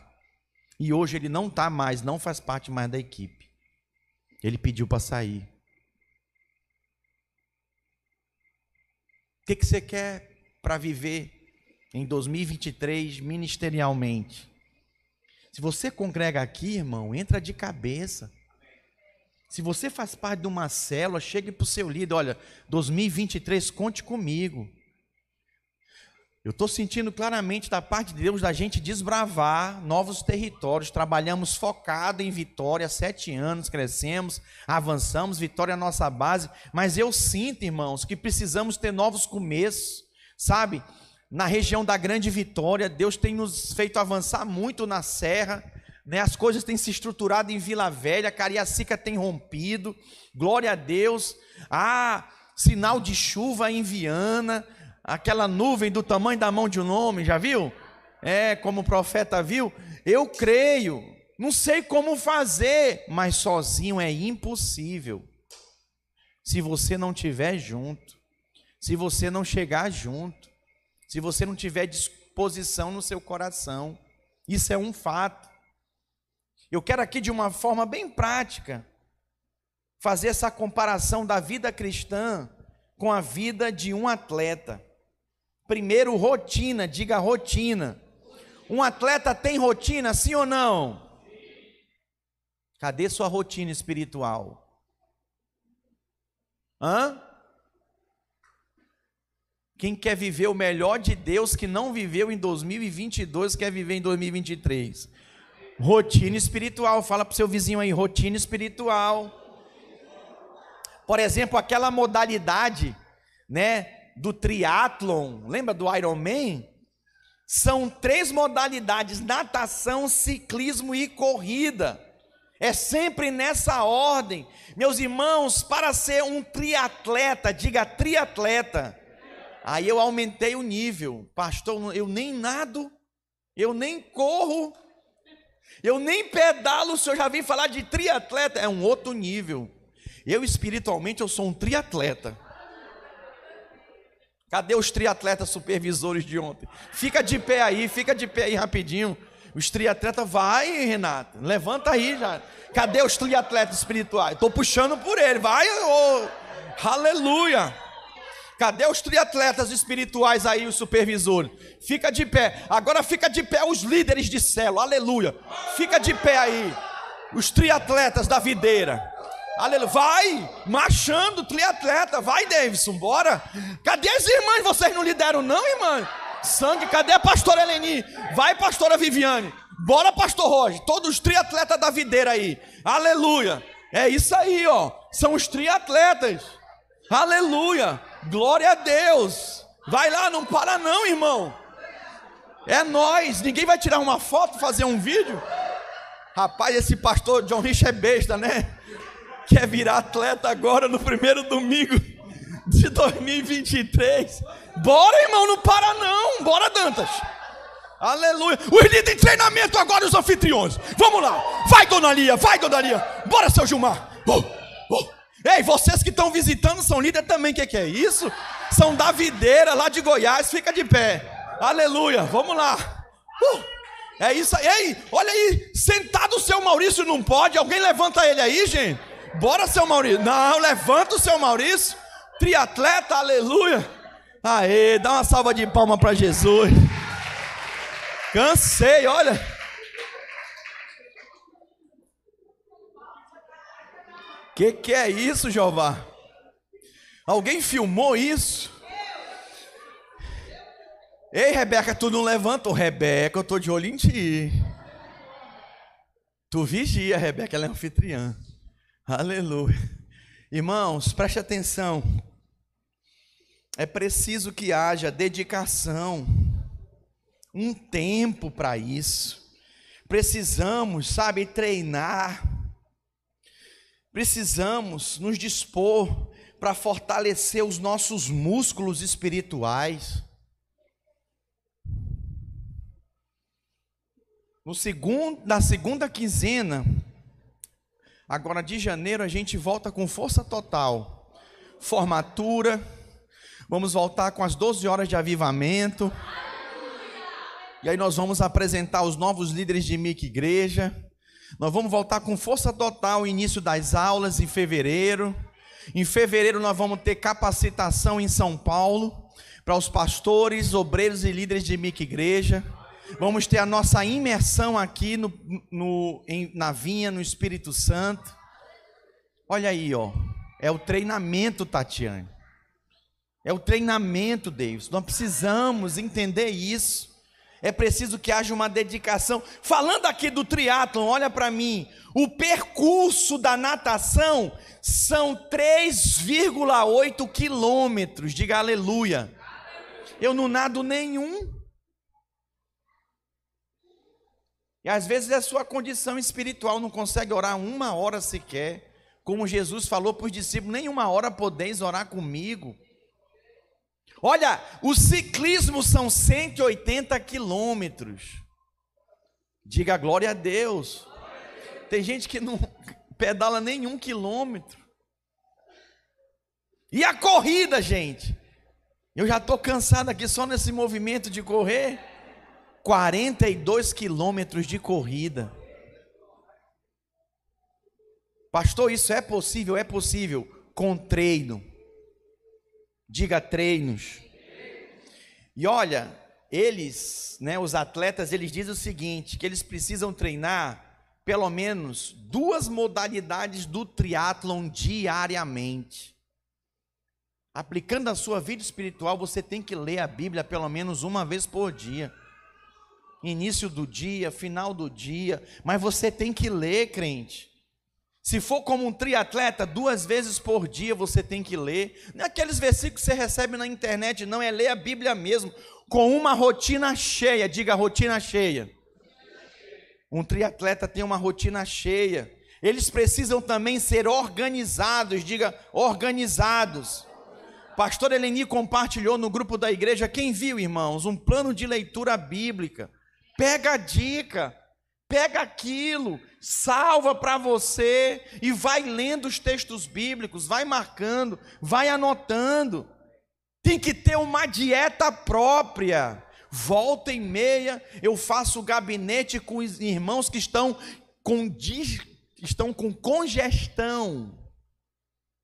S1: E hoje ele não está mais, não faz parte mais da equipe. Ele pediu para sair. O que, que você quer para viver em 2023 ministerialmente. Se você congrega aqui, irmão, entra de cabeça. Se você faz parte de uma célula, chegue para o seu líder, olha, 2023, conte comigo. Eu estou sentindo claramente da parte de Deus da gente desbravar novos territórios. Trabalhamos focado em vitória, sete anos, crescemos, avançamos, vitória é a nossa base. Mas eu sinto, irmãos, que precisamos ter novos começos. Sabe, na região da Grande Vitória, Deus tem nos feito avançar muito na serra, né? as coisas têm se estruturado em Vila Velha, Cariacica tem rompido, glória a Deus. Ah, sinal de chuva em Viana, aquela nuvem do tamanho da mão de um homem, já viu? É, como o profeta viu. Eu creio, não sei como fazer, mas sozinho é impossível. Se você não estiver junto se você não chegar junto, se você não tiver disposição no seu coração. Isso é um fato. Eu quero aqui de uma forma bem prática fazer essa comparação da vida cristã com a vida de um atleta. Primeiro, rotina, diga rotina. Um atleta tem rotina, sim ou não? Cadê sua rotina espiritual? Hã? Quem quer viver o melhor de Deus que não viveu em 2022, quer viver em 2023? Rotina espiritual. Fala para o seu vizinho aí, rotina espiritual. Por exemplo, aquela modalidade, né, do triatlon, lembra do Ironman? São três modalidades: natação, ciclismo e corrida. É sempre nessa ordem. Meus irmãos, para ser um triatleta, diga triatleta. Aí eu aumentei o nível. Pastor, eu nem nado, eu nem corro, eu nem pedalo. O senhor já vem falar de triatleta. É um outro nível. Eu espiritualmente eu sou um triatleta. Cadê os triatletas supervisores de ontem? Fica de pé aí, fica de pé aí rapidinho. Os triatletas, vai, Renato, levanta aí já. Cadê os triatletas espirituais? Estou puxando por ele, vai, oh, aleluia. Cadê os triatletas espirituais aí, os supervisores? Fica de pé. Agora fica de pé os líderes de célula, aleluia. Fica de pé aí, os triatletas da videira. Aleluia. Vai, marchando, triatleta. Vai, Davidson, bora. Cadê as irmãs? Vocês não lideram, não, irmã? Sangue, cadê a pastora Eleni? Vai, pastora Viviane. Bora, pastor Roger. Todos os triatletas da videira aí. Aleluia. É isso aí, ó. São os triatletas. Aleluia. Glória a Deus. Vai lá, não para não, irmão. É nós. Ninguém vai tirar uma foto, fazer um vídeo. Rapaz, esse pastor John Rich é besta, né? Quer virar atleta agora no primeiro domingo de 2023. Bora, irmão, não para não. Bora, Dantas. Aleluia. Os líderes de treinamento agora, os anfitriões. Vamos lá. Vai, dona Lia. Vai, dona Lia. Bora, seu Gilmar. Oh, oh. Ei, vocês que estão visitando são líderes também. O que, que é isso? São da videira lá de Goiás. Fica de pé. Aleluia. Vamos lá. Uh. É isso aí. Ei, olha aí. Sentado o seu Maurício não pode. Alguém levanta ele aí, gente. Bora, seu Maurício. Não, levanta o seu Maurício. Triatleta, aleluia. Aê, dá uma salva de palma para Jesus. Cansei, olha. Que que é isso, Jeová? Alguém filmou isso? Ei, Rebeca, tu não levanta? Ô, Rebeca, eu tô de olho em ti. Tu vigia, Rebeca, ela é anfitriã. Aleluia. Irmãos, preste atenção é preciso que haja dedicação, um tempo para isso. Precisamos, sabe, treinar. Precisamos nos dispor para fortalecer os nossos músculos espirituais. No segundo, na segunda quinzena, agora de janeiro, a gente volta com força total. Formatura, Vamos voltar com as 12 horas de avivamento. E aí nós vamos apresentar os novos líderes de MIC Igreja. Nós vamos voltar com força total início das aulas em fevereiro. Em fevereiro nós vamos ter capacitação em São Paulo para os pastores, obreiros e líderes de MIC Igreja. Vamos ter a nossa imersão aqui no, no, em, na vinha, no Espírito Santo. Olha aí, ó. É o treinamento, Tatiane. É o treinamento, Deus. Nós precisamos entender isso. É preciso que haja uma dedicação. Falando aqui do triatlon, olha para mim. O percurso da natação são 3,8 quilômetros. Diga aleluia. Eu não nado nenhum. E às vezes a sua condição espiritual não consegue orar uma hora sequer. Como Jesus falou para os discípulos: nem uma hora podeis orar comigo. Olha, o ciclismo são 180 quilômetros. Diga glória a Deus. Tem gente que não <laughs> pedala nenhum quilômetro. E a corrida, gente? Eu já estou cansado aqui só nesse movimento de correr. 42 quilômetros de corrida. Pastor, isso é possível? É possível com treino. Diga treinos. E olha, eles, né, os atletas, eles dizem o seguinte, que eles precisam treinar pelo menos duas modalidades do triatlon diariamente. Aplicando a sua vida espiritual, você tem que ler a Bíblia pelo menos uma vez por dia. Início do dia, final do dia, mas você tem que ler, crente. Se for como um triatleta, duas vezes por dia você tem que ler. Não é aqueles versículos que você recebe na internet, não, é ler a Bíblia mesmo, com uma rotina cheia. Diga rotina cheia. Um triatleta tem uma rotina cheia. Eles precisam também ser organizados, diga organizados. Pastor Eleni compartilhou no grupo da igreja, quem viu, irmãos, um plano de leitura bíblica. Pega a dica, pega aquilo, salva para você e vai lendo os textos bíblicos, vai marcando, vai anotando. Tem que ter uma dieta própria. Volta e meia, eu faço gabinete com os irmãos que estão com, estão com congestão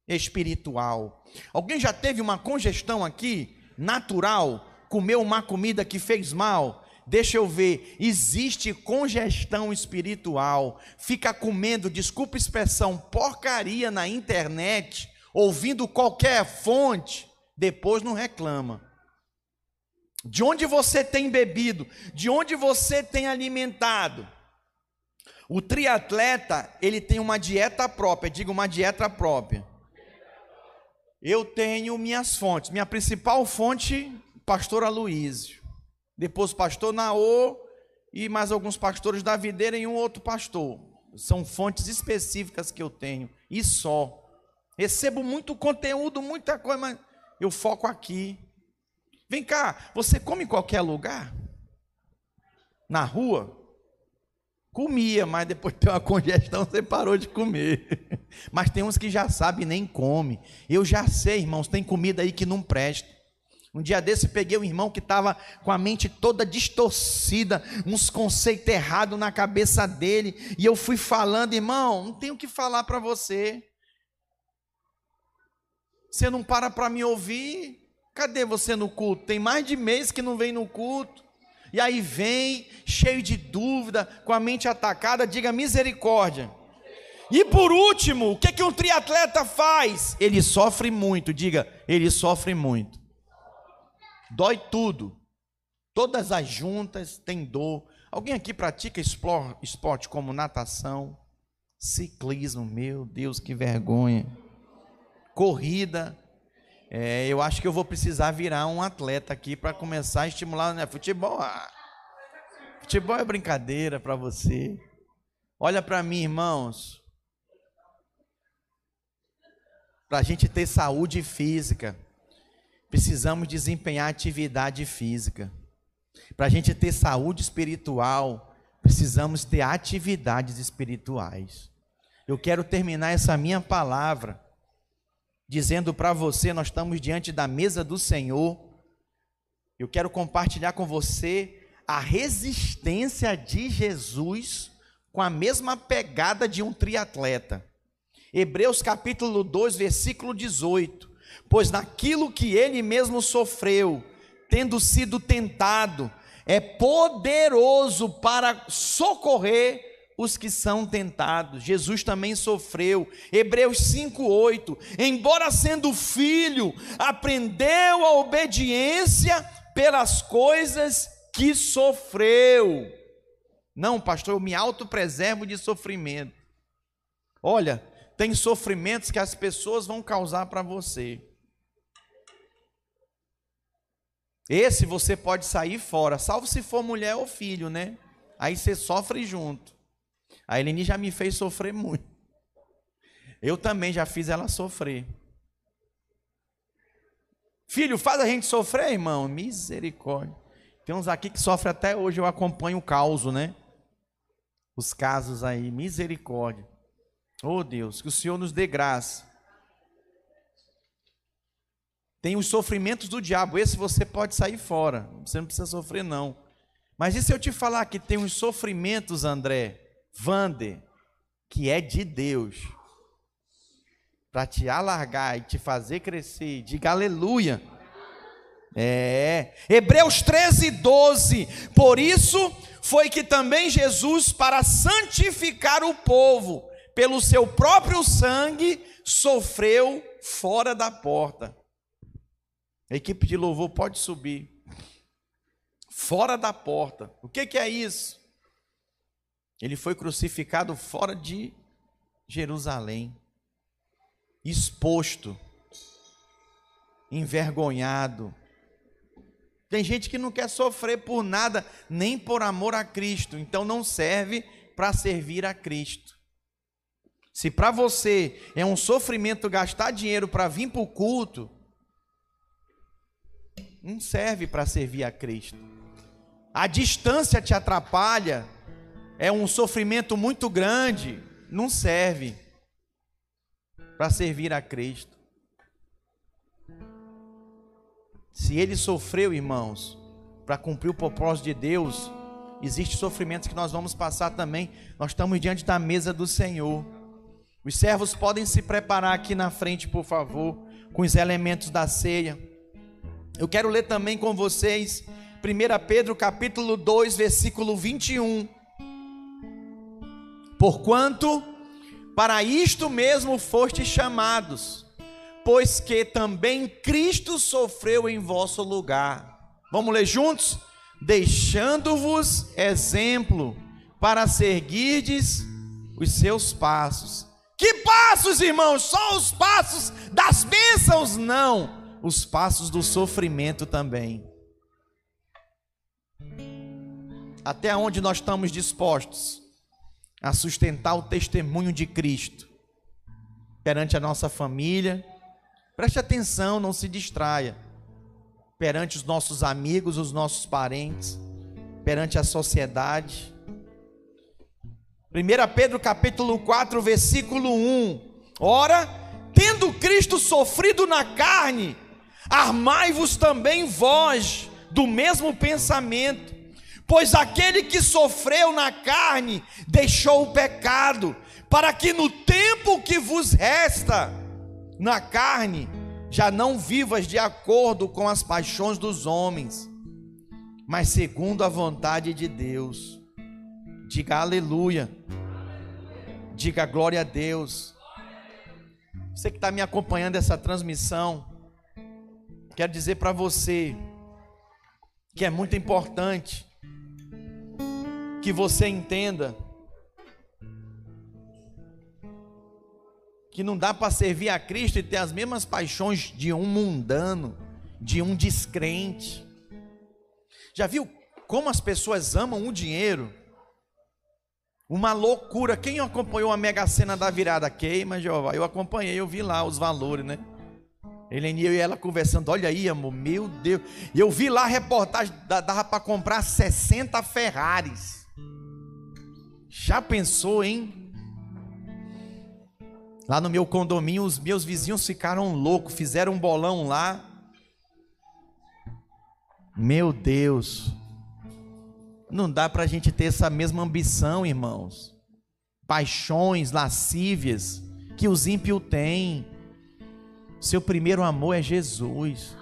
S1: espiritual. Alguém já teve uma congestão aqui, natural? Comeu uma comida que fez mal? Deixa eu ver, existe congestão espiritual. Fica comendo, desculpa a expressão, porcaria na internet, ouvindo qualquer fonte, depois não reclama de onde você tem bebido, de onde você tem alimentado. O triatleta, ele tem uma dieta própria, diga uma dieta própria. Eu tenho minhas fontes. Minha principal fonte, pastor Aloísio. Depois pastor Naô e mais alguns pastores da videira e um outro pastor. São fontes específicas que eu tenho e só. Recebo muito conteúdo, muita coisa, mas eu foco aqui. Vem cá, você come em qualquer lugar? Na rua? Comia, mas depois <laughs> tem uma congestão, você parou de comer. <laughs> Mas tem uns que já sabem nem come. Eu já sei, irmãos, tem comida aí que não presta. Um dia desse peguei um irmão que estava com a mente toda distorcida, uns conceitos errados na cabeça dele, e eu fui falando, irmão, não tenho o que falar para você. Você não para para me ouvir, Cadê você no culto? Tem mais de mês que não vem no culto. E aí vem, cheio de dúvida, com a mente atacada, diga misericórdia. E por último, o que, que um triatleta faz? Ele sofre muito, diga, ele sofre muito. Dói tudo. Todas as juntas têm dor. Alguém aqui pratica esporte como natação, ciclismo, meu Deus, que vergonha. Corrida, é, eu acho que eu vou precisar virar um atleta aqui para começar a estimular. Né? Futebol, ah, futebol é brincadeira para você. Olha para mim, irmãos. Para a gente ter saúde física, precisamos desempenhar atividade física. Para a gente ter saúde espiritual, precisamos ter atividades espirituais. Eu quero terminar essa minha palavra dizendo para você: nós estamos diante da mesa do Senhor. Eu quero compartilhar com você a resistência de Jesus com a mesma pegada de um triatleta. Hebreus capítulo 2, versículo 18. Pois naquilo que ele mesmo sofreu, tendo sido tentado, é poderoso para socorrer os que são tentados. Jesus também sofreu. Hebreus 5:8. Embora sendo filho, aprendeu a obediência pelas coisas que sofreu. Não, pastor, eu me autopreservo de sofrimento. Olha, tem sofrimentos que as pessoas vão causar para você. Esse você pode sair fora, salvo se for mulher ou filho, né? Aí você sofre junto. A Eleni já me fez sofrer muito. Eu também já fiz ela sofrer. Filho, faz a gente sofrer, irmão? Misericórdia. Tem uns aqui que sofrem até hoje, eu acompanho o caos, né? Os casos aí, misericórdia. Oh Deus, que o Senhor nos dê graça. Tem os sofrimentos do diabo, esse você pode sair fora, você não precisa sofrer, não. Mas e se eu te falar que tem os sofrimentos, André, Vander, que é de Deus, para te alargar e te fazer crescer, diga aleluia. É, Hebreus 13, 12. Por isso foi que também Jesus, para santificar o povo, pelo seu próprio sangue, sofreu fora da porta. A equipe de louvor pode subir. Fora da porta. O que, que é isso? Ele foi crucificado fora de Jerusalém, exposto, envergonhado. Tem gente que não quer sofrer por nada, nem por amor a Cristo, então não serve para servir a Cristo. Se para você é um sofrimento gastar dinheiro para vir para o culto, não serve para servir a Cristo. A distância te atrapalha, é um sofrimento muito grande, não serve para servir a Cristo. Se ele sofreu, irmãos, para cumprir o propósito de Deus, existe sofrimentos que nós vamos passar também. Nós estamos diante da mesa do Senhor. Os servos podem se preparar aqui na frente, por favor, com os elementos da ceia. Eu quero ler também com vocês 1 Pedro capítulo 2, versículo 21. Porquanto para isto mesmo foste chamados, pois que também Cristo sofreu em vosso lugar. Vamos ler juntos? Deixando-vos exemplo para seguirdes os seus passos. Que passos, irmãos? Só os passos das bênçãos? Não, os passos do sofrimento também. Até onde nós estamos dispostos a sustentar o testemunho de Cristo perante a nossa família, Preste atenção, não se distraia. Perante os nossos amigos, os nossos parentes, perante a sociedade. 1 Pedro capítulo 4, versículo 1. Ora, tendo Cristo sofrido na carne, armai-vos também vós do mesmo pensamento, pois aquele que sofreu na carne deixou o pecado, para que no tempo que vos resta, na carne, já não vivas de acordo com as paixões dos homens, mas segundo a vontade de Deus. Diga aleluia. Diga glória a Deus. Você que está me acompanhando essa transmissão, quero dizer para você que é muito importante que você entenda que não dá para servir a Cristo e ter as mesmas paixões de um mundano, de um descrente. Já viu como as pessoas amam o dinheiro? Uma loucura. Quem acompanhou a Mega Sena da virada? Queima, Jeová. Eu acompanhei, eu vi lá os valores, né? Helene e ela conversando, olha aí, amor, meu Deus. E eu vi lá a reportagem, dava para comprar 60 Ferraris. Já pensou, hein? Lá no meu condomínio, os meus vizinhos ficaram loucos, fizeram um bolão lá. Meu Deus, não dá para a gente ter essa mesma ambição, irmãos. Paixões lascívias que os ímpios têm. Seu primeiro amor é Jesus.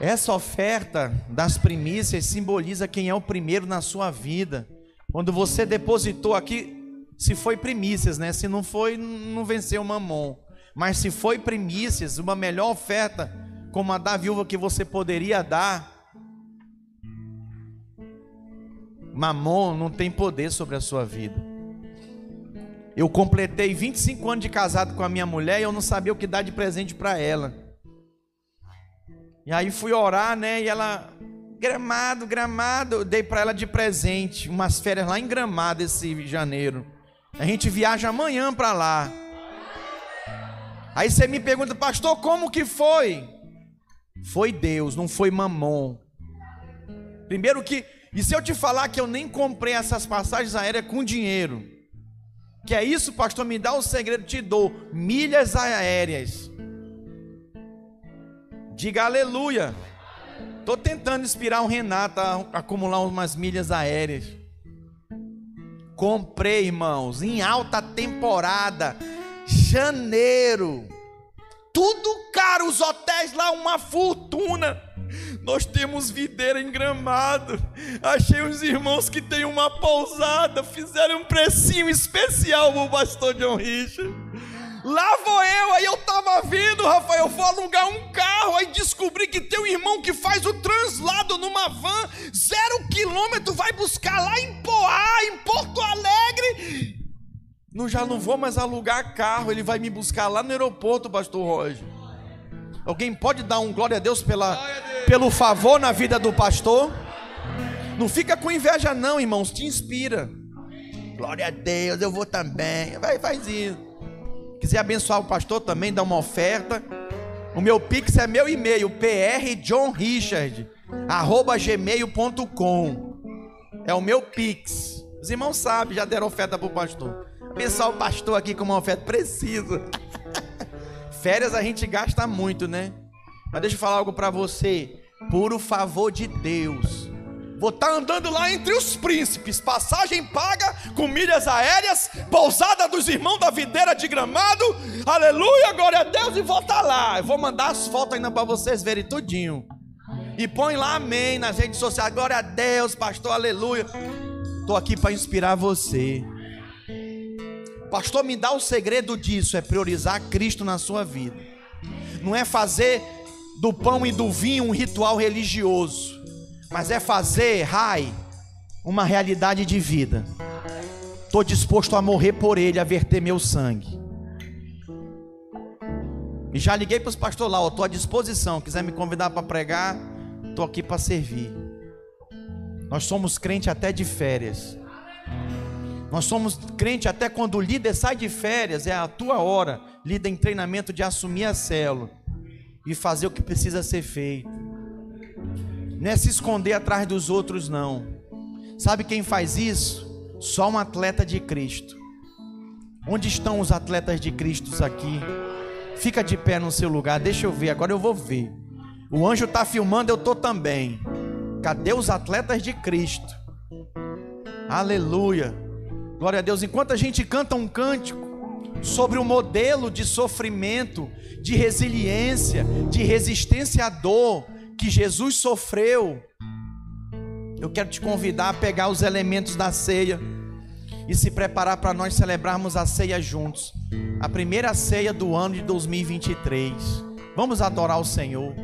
S1: Essa oferta das primícias simboliza quem é o primeiro na sua vida. Quando você depositou aqui, se foi primícias, né? Se não foi, não venceu o mamon. Mas se foi primícias, uma melhor oferta, como a da viúva que você poderia dar, mamon não tem poder sobre a sua vida. Eu completei 25 anos de casado com a minha mulher e eu não sabia o que dar de presente para ela. E aí fui orar, né? E ela, Gramado, Gramado, eu dei para ela de presente umas férias lá em Gramado esse janeiro. A gente viaja amanhã para lá. Aí você me pergunta, pastor, como que foi? Foi Deus, não foi mamon. Primeiro que, e se eu te falar que eu nem comprei essas passagens aéreas com dinheiro? Que é isso, pastor? Me dá o segredo, te dou milhas aéreas. Diga aleluia. Estou tentando inspirar o Renato a acumular umas milhas aéreas. Comprei, irmãos, em alta temporada, janeiro. Tudo caro, os hotéis lá uma fortuna. Nós temos videira em gramado. Achei uns irmãos que têm uma pousada. Fizeram um precinho especial pro pastor John Richard. Lá vou eu, aí eu tava vendo, Rafael, vou alugar um carro, aí descobri que tem um irmão que faz o translado numa van, zero quilômetro, vai buscar lá em Poá, em Porto Alegre. Não, já não vou mais alugar carro, ele vai me buscar lá no aeroporto, pastor Roger. Alguém pode dar um glória a Deus pela, pelo favor na vida do pastor? Não fica com inveja, não, irmãos, te inspira. Glória a Deus, eu vou também. Vai, faz isso. Quiser abençoar o pastor também, dá uma oferta. O meu pix é meu e-mail, prjohnrichard@gmail.com. É o meu pix. Os irmãos sabem, já deram oferta para o pastor. Abençoar o pastor aqui com uma oferta precisa. Férias a gente gasta muito, né? Mas deixa eu falar algo para você. Por o favor de Deus. Vou estar tá andando lá entre os príncipes, passagem paga, com milhas aéreas, pousada dos irmãos da videira de gramado, aleluia, glória a Deus, e vou estar tá lá. Eu vou mandar as fotos ainda para vocês verem tudinho. E põe lá amém nas redes sociais, glória a Deus, pastor, aleluia. Estou aqui para inspirar você. Pastor, me dá o segredo disso: é priorizar Cristo na sua vida. Não é fazer do pão e do vinho um ritual religioso, mas é fazer, rai, uma realidade de vida. Estou disposto a morrer por ele, a verter meu sangue. E já liguei para os pastores lá, estou à disposição. Quiser me convidar para pregar, estou aqui para servir. Nós somos crente até de férias. Nós somos crente até quando o líder sai de férias, é a tua hora, líder em treinamento de assumir a célula e fazer o que precisa ser feito. Não é se esconder atrás dos outros, não. Sabe quem faz isso? Só um atleta de Cristo. Onde estão os atletas de Cristo aqui? Fica de pé no seu lugar, deixa eu ver, agora eu vou ver. O anjo está filmando, eu estou também. Cadê os atletas de Cristo? Aleluia. Glória a Deus. Enquanto a gente canta um cântico sobre o modelo de sofrimento, de resiliência, de resistência à dor que Jesus sofreu, eu quero te convidar a pegar os elementos da ceia e se preparar para nós celebrarmos a ceia juntos. A primeira ceia do ano de 2023. Vamos adorar o Senhor.